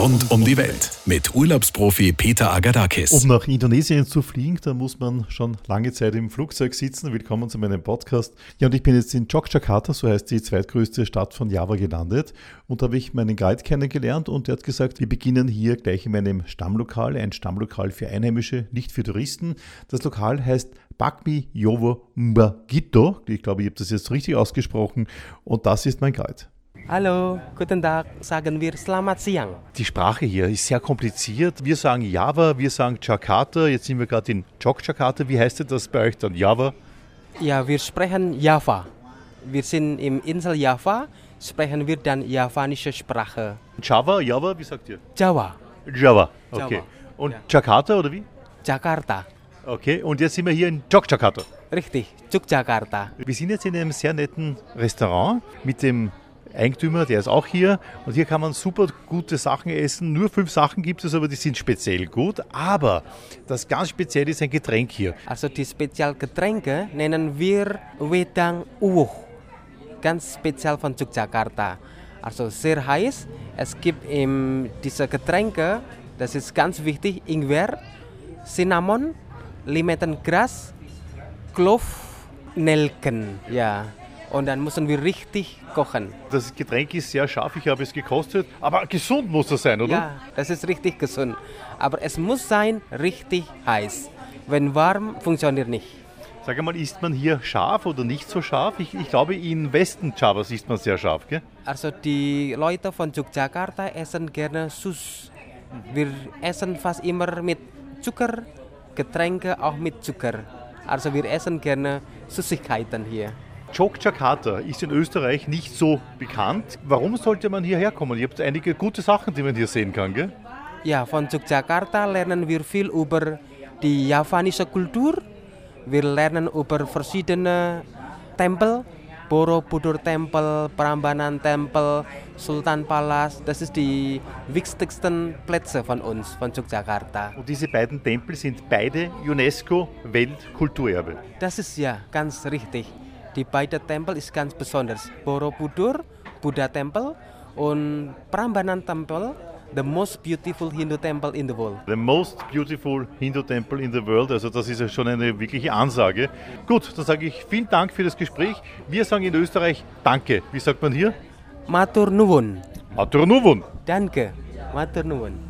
Rund um die Welt mit Urlaubsprofi Peter Agadakis. Um nach Indonesien zu fliegen, da muss man schon lange Zeit im Flugzeug sitzen. Willkommen zu meinem Podcast. Ja, und ich bin jetzt in Yogyakarta, so heißt die zweitgrößte Stadt von Java, gelandet. Und da habe ich meinen Guide kennengelernt und der hat gesagt, wir beginnen hier gleich in meinem Stammlokal, ein Stammlokal für Einheimische, nicht für Touristen. Das Lokal heißt Bakmi Jowo Mbagito. Ich glaube, ich habe das jetzt richtig ausgesprochen. Und das ist mein Guide. Hallo, guten Tag, sagen wir Selamat Siang. Die Sprache hier ist sehr kompliziert. Wir sagen Java, wir sagen Jakarta. Jetzt sind wir gerade in Jogjakarta. Wie heißt das bei euch dann? Java? Ja, wir sprechen Java. Wir sind im Insel Java, sprechen wir dann javanische Sprache. Java, Java, wie sagt ihr? Java, Java, okay. Java, Und ja. Jakarta oder wie? Jakarta. Okay, und jetzt sind wir hier in Jogjakarta. Richtig, Yogyakarta. Wir sind jetzt in einem sehr netten Restaurant mit dem Eigentümer, der ist auch hier. Und hier kann man super gute Sachen essen. Nur fünf Sachen gibt es, aber die sind speziell gut. Aber das ganz Spezielle ist ein Getränk hier. Also die Spezialgetränke nennen wir Wedang Uwuh. Ganz speziell von Yogyakarta. Also sehr heiß. Es gibt in diese Getränke, das ist ganz wichtig, Ingwer, Cinnamon, Limetengras, Klov, Nelken. Ja. Und dann müssen wir richtig kochen. Das Getränk ist sehr scharf, ich habe es gekostet. Aber gesund muss das sein, oder? Ja, das ist richtig gesund. Aber es muss sein richtig heiß. Wenn warm, funktioniert nicht. Sag einmal, isst man hier scharf oder nicht so scharf? Ich, ich glaube, in Westen Javas isst man sehr scharf, gell? Also die Leute von Yogyakarta essen gerne Sus. Wir essen fast immer mit Zucker, Getränke auch mit Zucker. Also wir essen gerne Süßigkeiten hier. Jogjakarta ist in Österreich nicht so bekannt. Warum sollte man hierher kommen? Ihr habt einige gute Sachen, die man hier sehen kann, gell? Ja, von Yogyakarta lernen wir viel über die javanische Kultur. Wir lernen über verschiedene Tempel, Borobudur-Tempel, Prambanan-Tempel, Sultan Palace. Das ist die wichtigsten Plätze von uns, von Yogyakarta. Und diese beiden Tempel sind beide UNESCO-Weltkulturerbe. Das ist ja ganz richtig. Die beiden Tempel ist ganz besonders. Borobudur, Buddha-Tempel und Prambanan-Tempel, the most beautiful Hindu temple in the world. The most beautiful Hindu temple in the world. Also das ist ja schon eine wirkliche Ansage. Gut, dann sage ich vielen Dank für das Gespräch. Wir sagen in Österreich Danke. Wie sagt man hier? Matur Nuwun. Matur Nuwun. Danke. Matur Nuwun.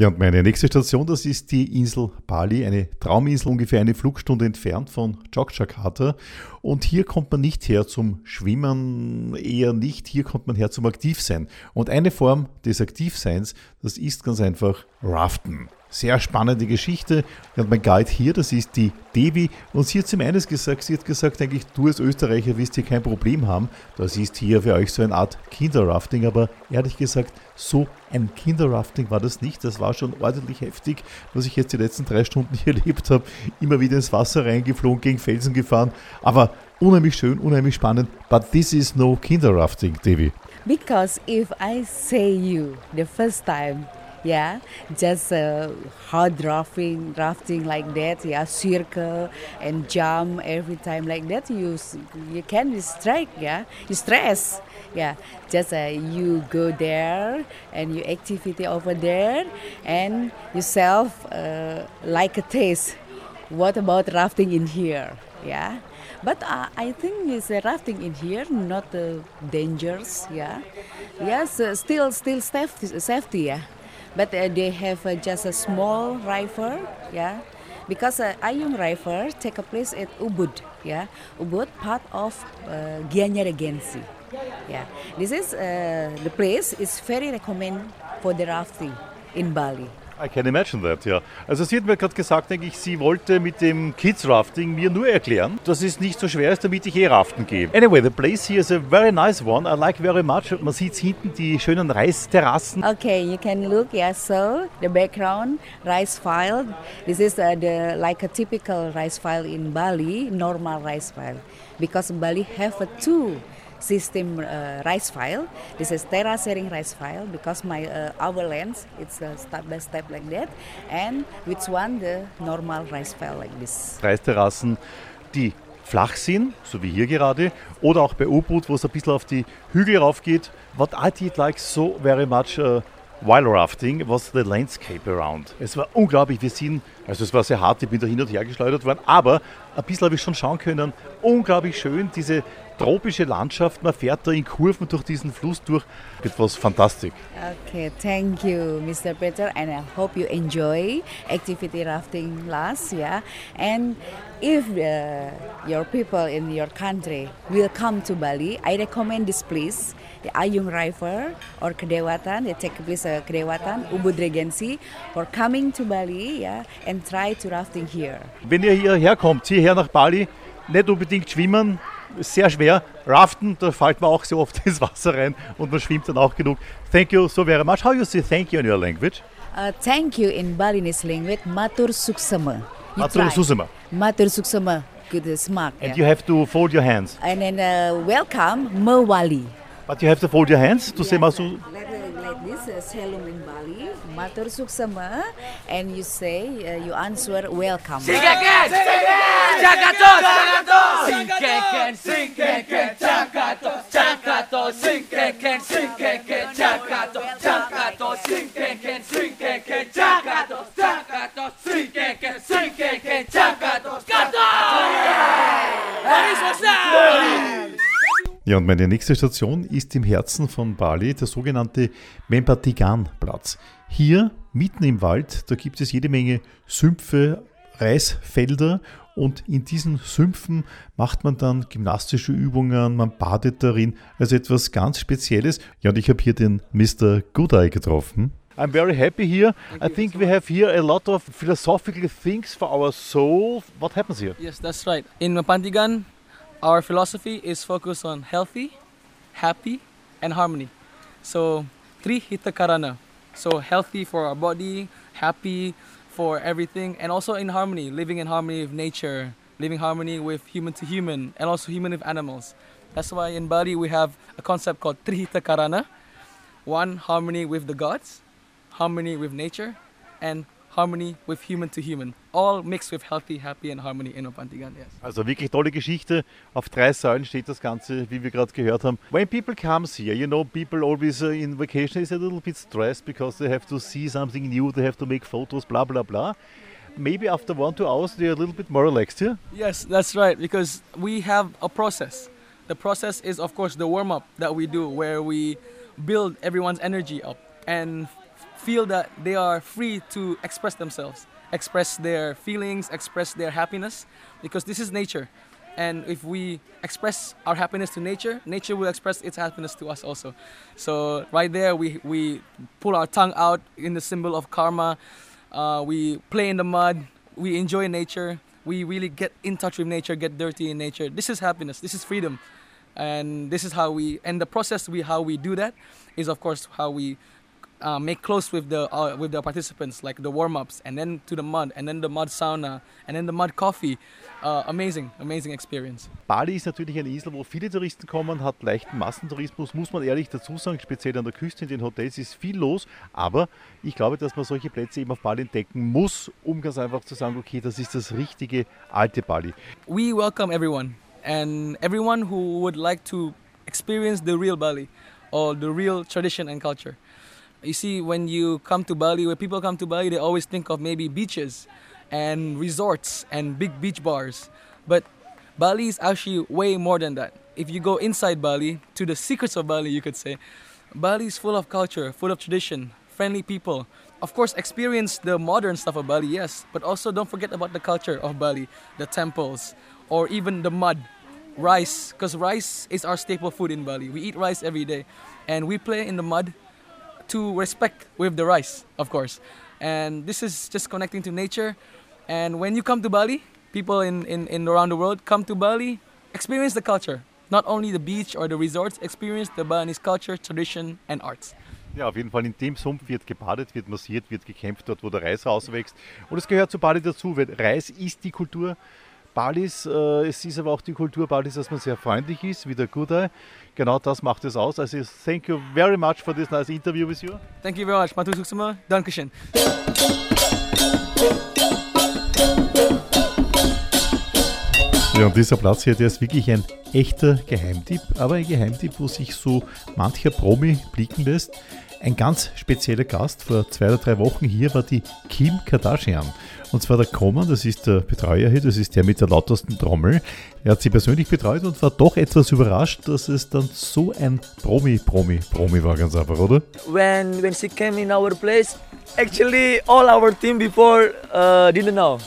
Ja, und meine nächste Station, das ist die Insel Bali, eine Trauminsel ungefähr eine Flugstunde entfernt von Jogjakarta. Und hier kommt man nicht her zum Schwimmen, eher nicht, hier kommt man her zum Aktivsein. Und eine Form des Aktivseins, das ist ganz einfach Raften. Sehr spannende Geschichte. Und mein Guide hier, das ist die Devi. Und sie hat zum eines gesagt, sie hat gesagt, eigentlich, du als Österreicher wirst hier kein Problem haben. Das ist hier für euch so eine Art Kinderrafting. Aber ehrlich gesagt, so ein Kinderrafting war das nicht. Das war schon ordentlich heftig, was ich jetzt die letzten drei Stunden hier erlebt habe. Immer wieder ins Wasser reingeflogen, gegen Felsen gefahren. Aber unheimlich schön, unheimlich spannend. But this is no Kinderrafting, Devi. Because if I say you the first time, yeah, just uh, hard rafting, rafting like that, yeah, circle and jump every time like that, you you can distract, yeah, you stress, yeah. Just uh, you go there and your activity over there, and yourself uh, like a taste. What about rafting in here? Yeah, but uh, I think it's uh, rafting in here not uh, dangerous. Yeah, yes, uh, still still safety, safety. Yeah, but uh, they have uh, just a small rifle. Yeah, because uh, Ayung Rifle take a place at Ubud. Yeah, Ubud part of uh, Gianyar Regency. Yeah, this is uh, the place is very recommend for the rafting in Bali. I can imagine that, ja. Also sie hat mir gerade gesagt, denke ich, sie wollte mit dem Kids Rafting mir nur erklären, dass es nicht so schwer ist, damit ich eh raften gehe. Anyway, the place here is a very nice one. I like very much. Man sieht hinten die schönen Reisterrassen. Okay, you can look. Yeah, so the background rice file. This is uh, the like a typical rice file in Bali, normal rice file, because Bali have a two system uh, rice file. This is terracering rice file because my uh, our lands it's uh, step by step like that, and which one the normal rice file like this. Reisterrassen, die flach sind, so wie hier gerade, oder auch bei U-Boot, wo es ein bisschen auf die Hügel rauf geht. What I did like so very much uh, while rafting was the landscape around. Es war unglaublich. Wir sind, also es war sehr hart, ich bin da hin und her geschleudert worden, aber ein bisschen habe ich schon schauen können. Unglaublich schön, diese tropische Landschaft. Man fährt da in Kurven durch diesen Fluss durch. Etwas fantastisch. Okay, thank you, Mr. Peter, and I hope you enjoy activity rafting last, yeah. And if uh, your people in your country will come to Bali, I recommend this place, the Ayung River or Kedewatan. They take place at Kedewatan, Ubud Regency, for coming to Bali, yeah, and try to rafting here. Wenn ihr hierher kommt, hierher nach Bali, nicht unbedingt schwimmen, sehr schwer. Raften, da fällt man auch so oft ins Wasser rein und man schwimmt dann auch genug. Thank you so very much. How you say thank you in your language? Uh, thank you in Balinese language, Matur Suksema. You Matur. Susema. Matur Suksema. Good smart. And yeah. you have to fold your hands. And then uh, welcome Mewali. But you have to fold your hands to say masu. Like, like this, uh, Selum in Bali, Matur Suksema, and you say, uh, you answer welcome. Singkeken, Ja, und meine nächste Station ist im Herzen von Bali, der sogenannte Membatigan-Platz. Hier, mitten im Wald, da gibt es jede Menge Sümpfe, Reisfelder und in diesen Sümpfen macht man dann gymnastische Übungen, man badet darin, also etwas ganz Spezielles. Ja, und ich habe hier den Mr. Goodeye getroffen. I'm very happy here. I think we have here a lot of philosophical things for our soul. What happens here? Yes, that's right. In Mapantigan, our philosophy is focused on healthy, happy, and harmony. So, three hita karana. So, healthy for our body, happy for everything, and also in harmony, living in harmony with nature, living harmony with human to human, and also human with animals. That's why in Bali we have a concept called Trihita Karana. One, harmony with the gods, harmony with nature, and harmony with human to human. All mixed with healthy, happy, and harmony in Mapantigan, yes. Also wirklich tolle Geschichte. Auf drei Säulen steht das Ganze, wie wir gerade gehört haben. When people comes here, you know, people always uh, in vacation is a little bit stressed because they have to see something new, they have to make photos, blah blah blah. Maybe after one two hours they're a little bit more relaxed here. Yes, that's right, because we have a process. The process is, of course, the warm up that we do, where we build everyone's energy up and feel that they are free to express themselves, express their feelings, express their happiness, because this is nature. And if we express our happiness to nature, nature will express its happiness to us also. So, right there, we, we pull our tongue out in the symbol of karma. Uh, we play in the mud. We enjoy nature. We really get in touch with nature, get dirty in nature. This is happiness. This is freedom. And this is how we, and the process we how we do that is, of course, how we uh, make close with the uh, with the participants, like the warm ups, and then to the mud, and then the mud sauna, and then the mud coffee. Uh, amazing, amazing experience. Bali ist natürlich eine Insel, wo viele Touristen kommen, hat leichten Massentourismus, muss man ehrlich dazu sagen. Speziell an der Küste, in den Hotels ist viel los. Aber ich glaube, dass man solche Plätze eben auf Bali entdecken muss, um ganz einfach zu sagen, okay, das ist das richtige alte Bali. We welcome everyone, and everyone who would like to experience the real Bali, or the real tradition and culture. You see, when you come to Bali, when people come to Bali, they always think of maybe beaches and resorts and big beach bars. But Bali is actually way more than that. If you go inside Bali, to the secrets of Bali, you could say, Bali is full of culture, full of tradition, friendly people. Of course, experience the modern stuff of Bali, yes, but also don't forget about the culture of Bali, the temples, or even the mud, rice, because rice is our staple food in Bali. We eat rice every day, and we play in the mud to respect with the rice, of course. And this is just connecting to nature. And when you come to Bali, people in, in, in around the world come to Bali, experience the culture. Not only the beach or the resorts, experience the Balinese culture, tradition, and arts. Ja, auf jeden Fall in dem Sumpf wird gebadet, wird massiert, wird gekämpft, dort wo der Reis rauswächst. Und es gehört zu Bali dazu, weil Reis ist die Kultur Balis. Äh, es ist aber auch die Kultur Balis, dass man sehr freundlich ist, wie der Gudai. Genau das macht es aus. Also thank you very much for this nice interview with you. Thank you very much. Matu Suksuma. Dankeschön. Ja, und dieser Platz hier, der ist wirklich ein echter Geheimtipp, aber ein Geheimtipp, wo sich so mancher Promi blicken lässt. Ein ganz spezieller Gast vor zwei oder drei Wochen hier war die Kim Kardashian. Und zwar der Common, das ist der Betreuer hier, das ist der mit der lautesten Trommel. Er hat sie persönlich betreut und war doch etwas überrascht, dass es dann so ein Promi, Promi, Promi war, ganz einfach, oder? when when she came in our place actually all our team before uh, didn't know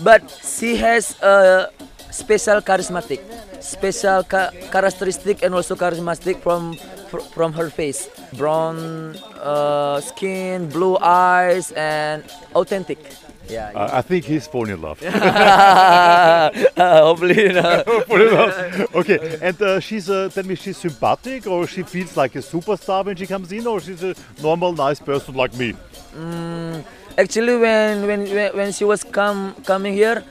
but she has a special charismatic special characteristic and also charismatic from fr- from her face brown uh, skin blue eyes and authentic yeah, yeah. I think he's falling in love. hopefully no. okay, and uh, she's, uh, tell me, she's sympathetic or she feels like a superstar when she comes in or she's a normal, nice person like me? Mm, actually, when when when- when she was come coming here,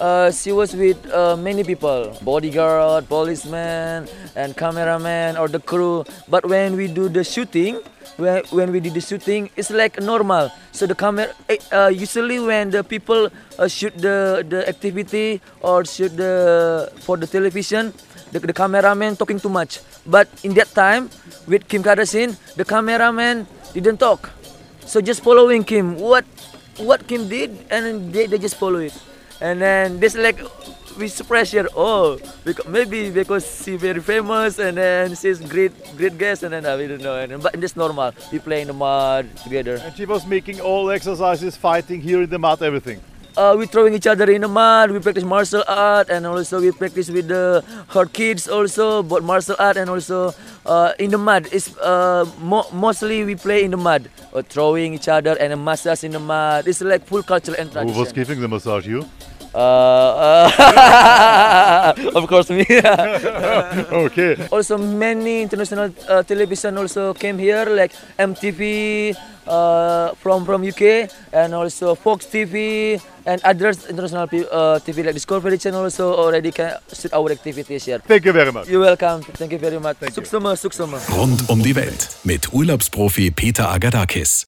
uh, she was with uh, many people, bodyguard, policeman, and cameraman or the crew. But when we do the shooting, when, when we did the shooting, it's like normal. So the camera, eh, uh, usually when the people uh, shoot the the activity or shoot the for the television, the, the cameraman talking too much. But in that time, with Kim Kardashian, the cameraman didn't talk. So just following Kim, what what Kim did, and they, they just follow it, and then this like we surprise here. Oh, because maybe because she very famous, and then she's great great guest, and then we don't know. And, but this normal, we play in the mud together. And she was making all exercises, fighting here in the mud, everything. Uh, we throwing each other in the mud. We practice martial art, and also we practice with the her kids also, both martial art and also uh, in the mud. It's uh, mo- mostly we play in the mud, uh, throwing each other and a massage in the mud. It's like full cultural and Who was giving the massage? You? Uh, uh, of course me. Okay. also many international uh, television also came here like MTV uh, from from UK and also Fox TV and others international uh, TV like Discovery Channel also already can shoot our activities here. Thank you very much. You're welcome. Thank you very much. Suksuma, suksuma. Rund um die Welt mit Urlaubsprofi Peter Agadakis.